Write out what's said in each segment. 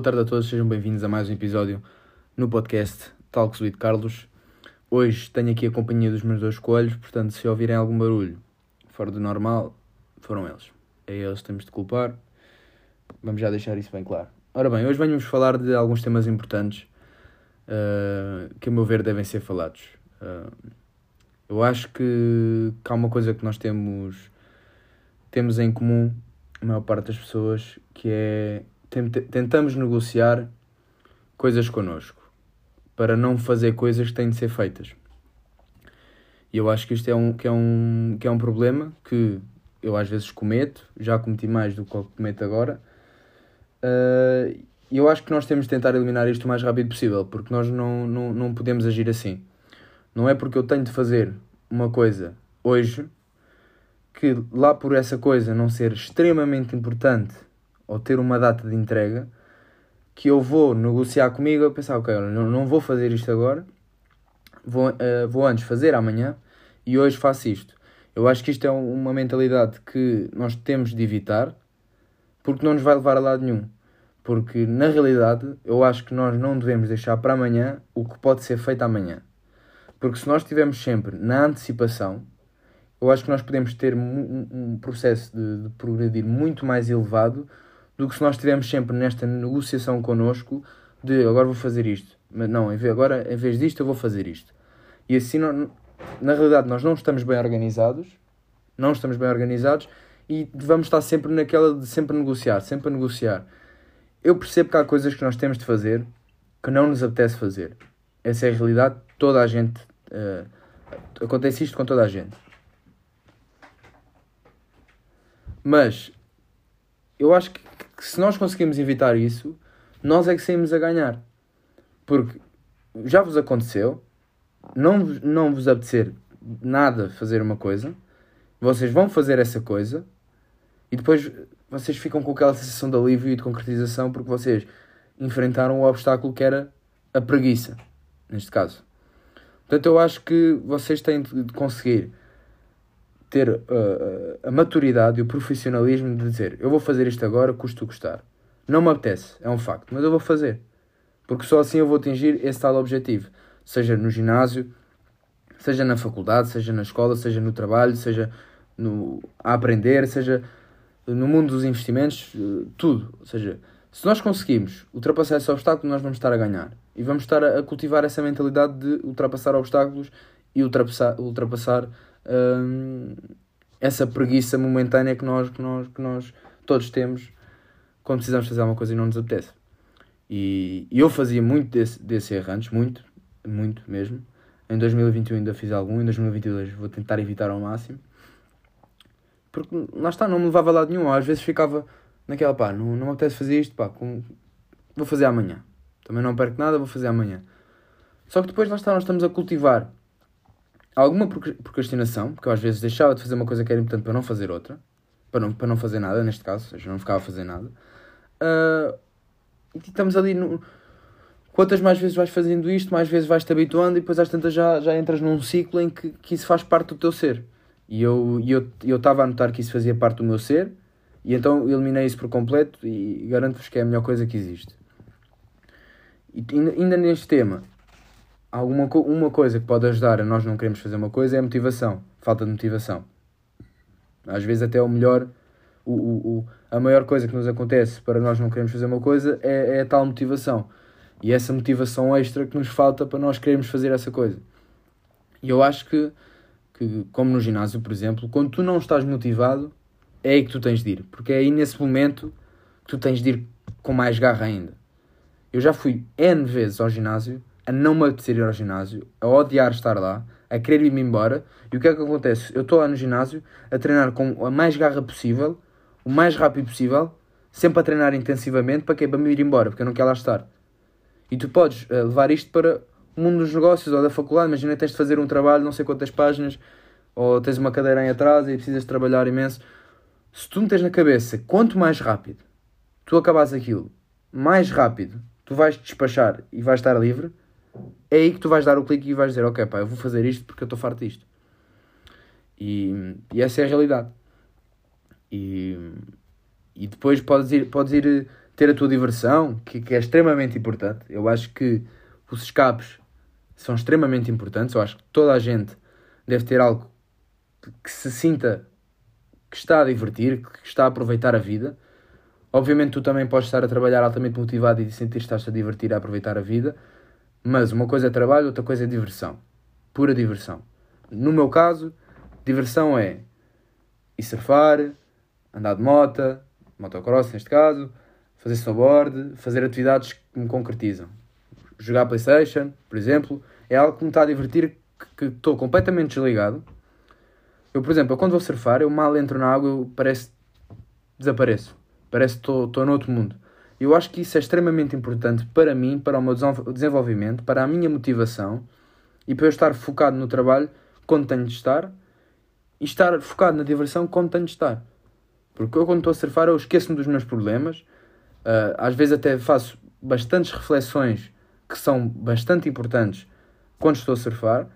Boa tarde a todos, sejam bem-vindos a mais um episódio no podcast Talks with Carlos. Hoje tenho aqui a companhia dos meus dois coelhos, portanto, se ouvirem algum barulho fora do normal, foram eles. É eles que temos de culpar. Vamos já deixar isso bem claro. Ora bem, hoje venho-vos falar de alguns temas importantes uh, que, a meu ver, devem ser falados. Uh, eu acho que, que há uma coisa que nós temos, temos em comum, a maior parte das pessoas, que é tentamos negociar coisas connosco para não fazer coisas que têm de ser feitas. E eu acho que isto é um, que é um, que é um problema que eu às vezes cometo, já cometi mais do que cometo agora. Uh, e eu acho que nós temos de tentar eliminar isto o mais rápido possível, porque nós não, não, não podemos agir assim. Não é porque eu tenho de fazer uma coisa hoje que lá por essa coisa não ser extremamente importante ou ter uma data de entrega que eu vou negociar comigo a pensar, ok, não, não vou fazer isto agora, vou, uh, vou antes fazer amanhã e hoje faço isto. Eu acho que isto é uma mentalidade que nós temos de evitar porque não nos vai levar a lado nenhum. Porque na realidade eu acho que nós não devemos deixar para amanhã o que pode ser feito amanhã. Porque se nós estivermos sempre na antecipação, eu acho que nós podemos ter um, um processo de, de, progredir muito mais elevado do que se nós estivermos sempre nesta negociação connosco de agora vou fazer isto. Mas não, agora em vez disto eu vou fazer isto. E assim, na realidade, nós não estamos bem organizados, não estamos bem organizados e vamos estar sempre naquela de sempre negociar, sempre a negociar. Eu percebo que há coisas que nós temos de fazer que não nos apetece fazer. Essa é a realidade, toda a gente Uh, acontece isto com toda a gente. Mas eu acho que, que, se nós conseguimos evitar isso, nós é que saímos a ganhar. Porque já vos aconteceu, não, não vos apetecer nada fazer uma coisa, vocês vão fazer essa coisa e depois vocês ficam com aquela sensação de alívio e de concretização porque vocês enfrentaram o obstáculo que era a preguiça, neste caso. Portanto, eu acho que vocês têm de conseguir ter uh, a maturidade e o profissionalismo de dizer eu vou fazer isto agora, custo custar. Não me apetece, é um facto, mas eu vou fazer. Porque só assim eu vou atingir esse tal objetivo. Seja no ginásio, seja na faculdade, seja na escola, seja no trabalho, seja no, a aprender, seja no mundo dos investimentos, eh, tudo. Ou seja, se nós conseguimos ultrapassar esse obstáculo, nós vamos estar a ganhar. E vamos estar a, cultivar essa mentalidade de ultrapassar obstáculos e ultrapassar, ultrapassar essa preguiça momentânea que nós, que, nós, que nós todos temos quando precisamos fazer alguma coisa e não nos apetece. E, e eu fazia muito desse, desse erro antes, muito, muito mesmo. Em 2021 ainda fiz algum, em 2022 vou tentar evitar ao máximo. Porque lá está, não me levava a lado nenhum. Às vezes ficava naquela, pá, não, não me apetece fazer isto, pá, com... vou fazer amanhã. Também não perco nada, vou fazer amanhã. Só que depois lá está, nós estamos a cultivar alguma procrastinação, porque eu às vezes deixava de fazer uma coisa que era importante para não fazer outra, para não, para não fazer nada, neste caso, seja, não ficava a fazer nada. Uh, e estamos ali no. Quantas mais vezes vais fazendo isto, mais vezes vais te habituando e depois às tantas já, já entras num ciclo em que, que isso faz parte do teu ser. E eu estava eu, eu a notar que isso fazia parte do meu ser, e então eliminei isso por completo e garanto-vos que é a melhor coisa que existe. E ainda neste tema, alguma uma coisa que pode ajudar a nós não queremos fazer uma coisa é a motivação, falta de motivação. Às vezes até o melhor, o, o, o, a maior coisa que nos acontece para nós não queremos fazer uma coisa é, é a tal motivação. E essa motivação extra que nos falta para nós queremos fazer essa coisa. E eu acho que, que, como no ginásio, por exemplo, quando tu não estás motivado, é aí que tu tens de ir. Porque é aí nesse momento que tu tens de ir com mais garra ainda. Eu já fui N vezes ao ginásio, a não me apetecer ir ao ginásio, a odiar estar lá, a querer ir-me embora. E o que é que acontece? Eu estou lá no ginásio a treinar com a mais garra possível, o mais rápido possível, sempre a treinar intensivamente para que Para me ir embora, porque eu não quero lá estar. E tu podes uh, levar isto para o mundo dos negócios ou da faculdade. Imagina tens de fazer um trabalho, não sei quantas páginas, ou tens uma cadeira em atraso e precisas trabalhar imenso se tu metes na cabeça quanto mais rápido tu acabas aquilo, mais rápido tu vais despachar e vais estar livre, é aí que tu vais dar o clique e vais dizer, ok, pá, eu vou fazer isto porque eu estou farto disto. E, e, essa é a realidade. E, e depois podes ir, podes ir ter a tua diversão, que, que é extremamente importante. Eu acho que os escapes são extremamente importantes. Eu acho que toda a gente deve ter algo que se sinta que está a divertir, que está a aproveitar a vida. Obviamente, tu também podes estar a trabalhar altamente motivado e sentir que estás a divertir, a aproveitar a vida. Mas uma coisa é trabalho, outra coisa é diversão. Pura diversão. No meu caso, diversão é ir surfar, andar de moto, motocross neste caso, fazer snowboard, fazer atividades que me concretizam. Jogar Playstation, por exemplo, é algo que me está a divertir, que estou completamente desligado. Eu, por exemplo, quando vou surfar, eu mal entro na água, eu parece desapareço. Parece que estou, estou noutro mundo. Eu acho que isso é extremamente importante para mim, para o meu desenvolvimento, para a minha motivação e para eu estar focado no trabalho quando tenho de estar e estar focado na diversão quando tenho de estar. Porque eu, quando estou a surfar, eu esqueço-me dos meus problemas. Uh, às vezes, até faço bastantes reflexões que são bastante importantes quando estou a surfar.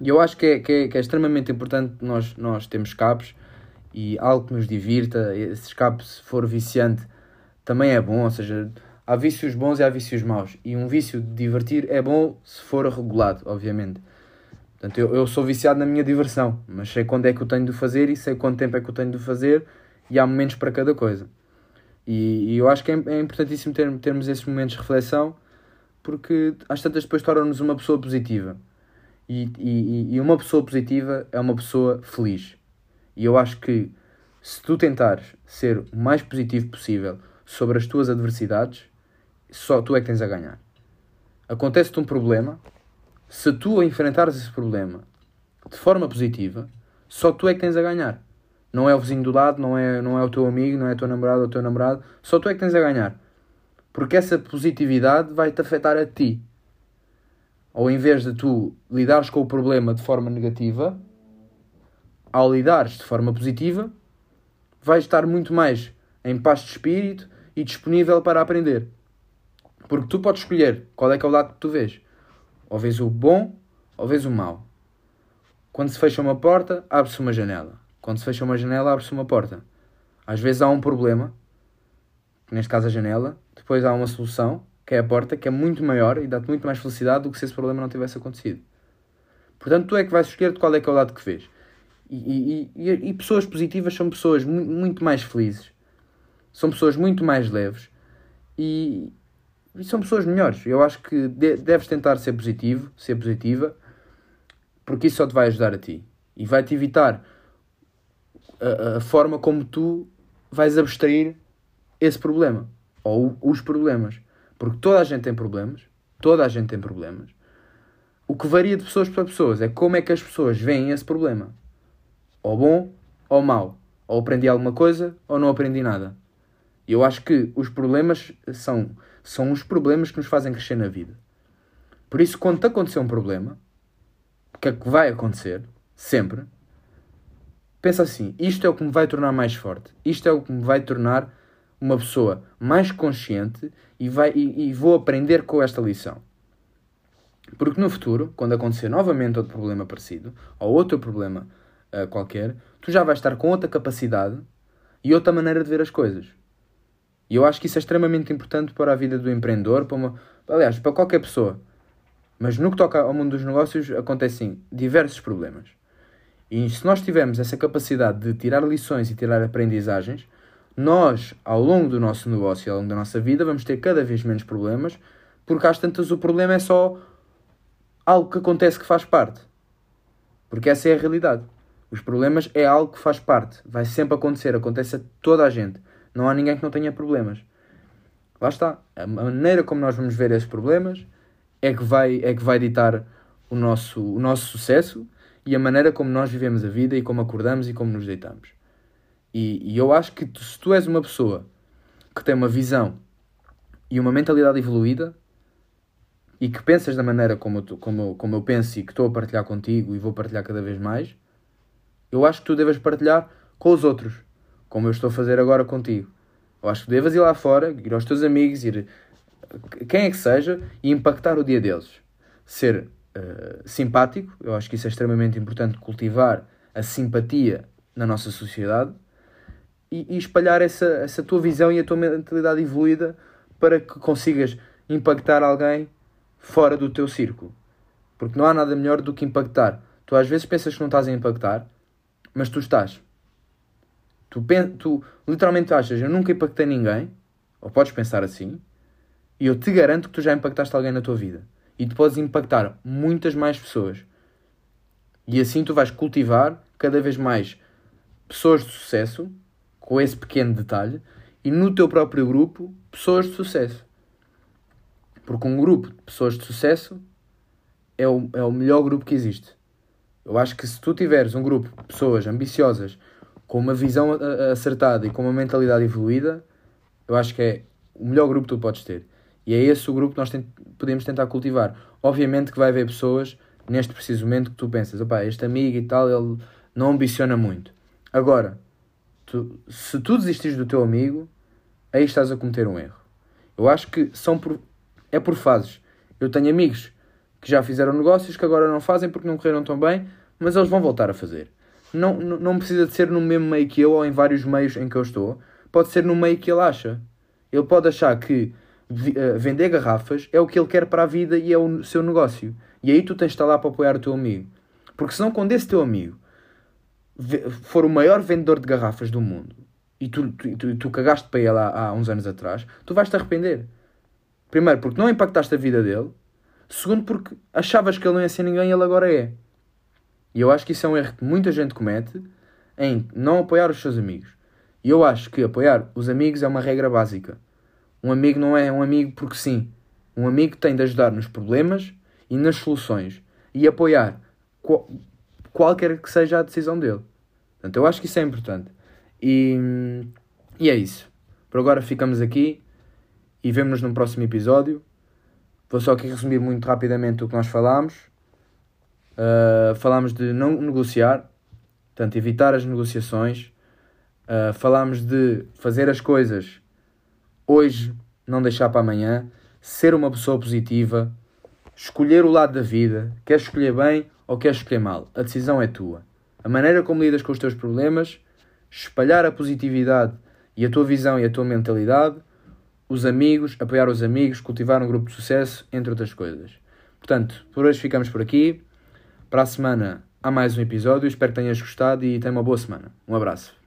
E eu acho que é, que é, que é extremamente importante nós, nós termos escapes e algo que nos divirta. Esse escape, se for viciante, também é bom, ou seja, há vícios bons e há vícios maus. E um vício de divertir é bom se for regulado, obviamente. Portanto, eu, eu sou viciado na minha diversão, mas sei quando é que eu tenho de fazer e sei quanto tempo é que eu tenho de fazer e há momentos para cada coisa. E, e eu acho que é, é importantíssimo ter, termos esses momentos de reflexão porque às tantas depois tornam-nos uma pessoa positiva. E, e, e uma pessoa positiva é uma pessoa feliz. E eu acho que se tu tentares ser o mais positivo possível, sobre as tuas adversidades, só tu é que tens a ganhar. Acontece-te um problema, se tu enfrentares esse problema de forma positiva, só tu é que tens a ganhar. Não é o vizinho do lado, não é, não é o teu amigo, não é o teu namorado ou o teu namorado, só tu é que tens a ganhar. Porque essa positividade vai-te afetar a ti. Ou em vez de tu lidares com o problema de forma negativa, ao lidares de forma positiva, vais estar muito mais em paz de espírito e disponível para aprender. Porque tu podes escolher qual é que é o lado que tu vês. Ou vês o bom, ou vês o mau. Quando se fecha uma porta, abre-se uma janela. Quando se fecha uma janela, abre-se uma porta. Às vezes há um problema, neste caso a janela, depois há uma solução, que é a porta, que é muito maior e dá-te muito mais felicidade do que se esse problema não tivesse acontecido. Portanto, tu é que vais escolher qual é que é o lado que vês. E, e, e, e pessoas positivas são pessoas mu muito mais felizes são pessoas muito mais leves e, e são pessoas melhores. Eu acho que de, deves tentar ser positivo, ser positiva, porque isso só te vai ajudar a ti e vai-te evitar a, a, forma como tu vais abstrair esse problema ou os problemas. Porque toda a gente tem problemas, toda a gente tem problemas. O que varia de pessoas para pessoas é como é que as pessoas veem esse problema. Ou bom ou mau. Ou aprendi alguma coisa ou não aprendi nada. Eu acho que os problemas são, são os problemas que nos fazem crescer na vida. Por isso, quando te acontecer um problema, que é que vai acontecer, sempre, pensa assim: isto é o que me vai tornar mais forte, isto é o que me vai tornar uma pessoa mais consciente e, vai, e, e vou aprender com esta lição. Porque no futuro, quando acontecer novamente outro problema parecido, ou outro problema uh, qualquer, tu já vais estar com outra capacidade e outra maneira de ver as coisas. E eu acho que isso é extremamente importante para a vida do empreendedor, para uma, aliás, para qualquer pessoa. Mas no que toca ao mundo dos negócios, acontecem diversos problemas. E se nós tivermos essa capacidade de tirar lições e tirar aprendizagens, nós, ao longo do nosso negócio e ao longo da nossa vida, vamos ter cada vez menos problemas, porque às tantas o problema é só algo que acontece que faz parte. Porque essa é a realidade. Os problemas é algo que faz parte. Vai sempre acontecer, acontece a toda a gente. Não há ninguém que não tenha problemas. Lá está. A maneira como nós vamos ver esses problemas é que vai, é que vai ditar o nosso, o nosso sucesso e a maneira como nós vivemos a vida e como acordamos e como nos deitamos. E, e eu acho que tu, se tu és uma pessoa que tem uma visão e uma mentalidade evoluída e que pensas da maneira como, tu, como, como eu penso e que estou a partilhar contigo e vou partilhar cada vez mais, eu acho que tu deves partilhar com os outros como eu estou a fazer agora contigo. Eu acho que devas ir lá fora, ir aos teus amigos, ir quem é que seja e impactar o dia deles. Ser uh, simpático, eu acho que isso é extremamente importante, cultivar a simpatia na nossa sociedade e, e espalhar essa, essa tua visão e a tua mentalidade evoluída para que consigas impactar alguém fora do teu círculo. Porque não há nada melhor do que impactar. Tu às vezes pensas que não estás a impactar, mas tu estás. Tu, tu literalmente achas, eu nunca impactei ninguém, ou podes pensar assim, e eu te garanto que tu já impactaste alguém na tua vida. E tu podes impactar muitas mais pessoas. E assim tu vais cultivar cada vez mais pessoas de sucesso, com esse pequeno detalhe, e no teu próprio grupo, pessoas de sucesso. Porque um grupo de pessoas de sucesso é o, é o melhor grupo que existe. Eu acho que se tu tiveres um grupo de pessoas ambiciosas, com uma visão acertada e com uma mentalidade evoluída, eu acho que é o melhor grupo que tu podes ter. E é esse o grupo que nós podemos tentar cultivar. Obviamente que vai haver pessoas neste preciso momento que tu pensas, opá, este amigo e tal, ele não ambiciona muito. Agora, tu, se tu desistires do teu amigo, aí estás a cometer um erro. Eu acho que são por, é por fases. Eu tenho amigos que já fizeram negócios que agora não fazem porque não correram tão bem, mas eles vão voltar a fazer. Não, não, precisa de ser no mesmo meio que eu ou em vários meios em que eu estou. Pode ser no meio que ele acha. Ele pode achar que uh, vender garrafas é o que ele quer para a vida e é o seu negócio. E aí tu tens de estar lá para apoiar o teu amigo. Porque senão, quando esse teu amigo for o maior vendedor de garrafas do mundo e tu, tu, tu, tu cagaste para ele há, há uns anos atrás, tu vais te arrepender. Primeiro, porque não impactaste a vida dele. Segundo, porque achavas que ele não ia ser ninguém e ele agora é. E eu acho que isso é um erro que muita gente comete em não apoiar os seus amigos. E eu acho que apoiar os amigos é uma regra básica. Um amigo não é um amigo porque sim. Um amigo tem de ajudar nos problemas e nas soluções e apoiar qual, qualquer que seja a decisão dele. Portanto, eu acho que isso é importante. E, e é isso. Por agora ficamos aqui e vemos-nos num próximo episódio. Vou só aqui resumir muito rapidamente o que nós falámos. Uh, falámos de não negociar, portanto, evitar as negociações. Uh, falámos de fazer as coisas hoje, não deixar para amanhã. Ser uma pessoa positiva. Escolher o lado da vida. Queres escolher bem ou queres escolher mal? A decisão é tua. A maneira como lidas com os teus problemas, espalhar a positividade e a tua visão e a tua mentalidade, os amigos, apoiar os amigos, cultivar um grupo de sucesso, entre outras coisas. Portanto, por hoje ficamos por aqui. Para a semana há mais um episódio. Espero que tenhas gostado e tenha uma boa semana. Um abraço.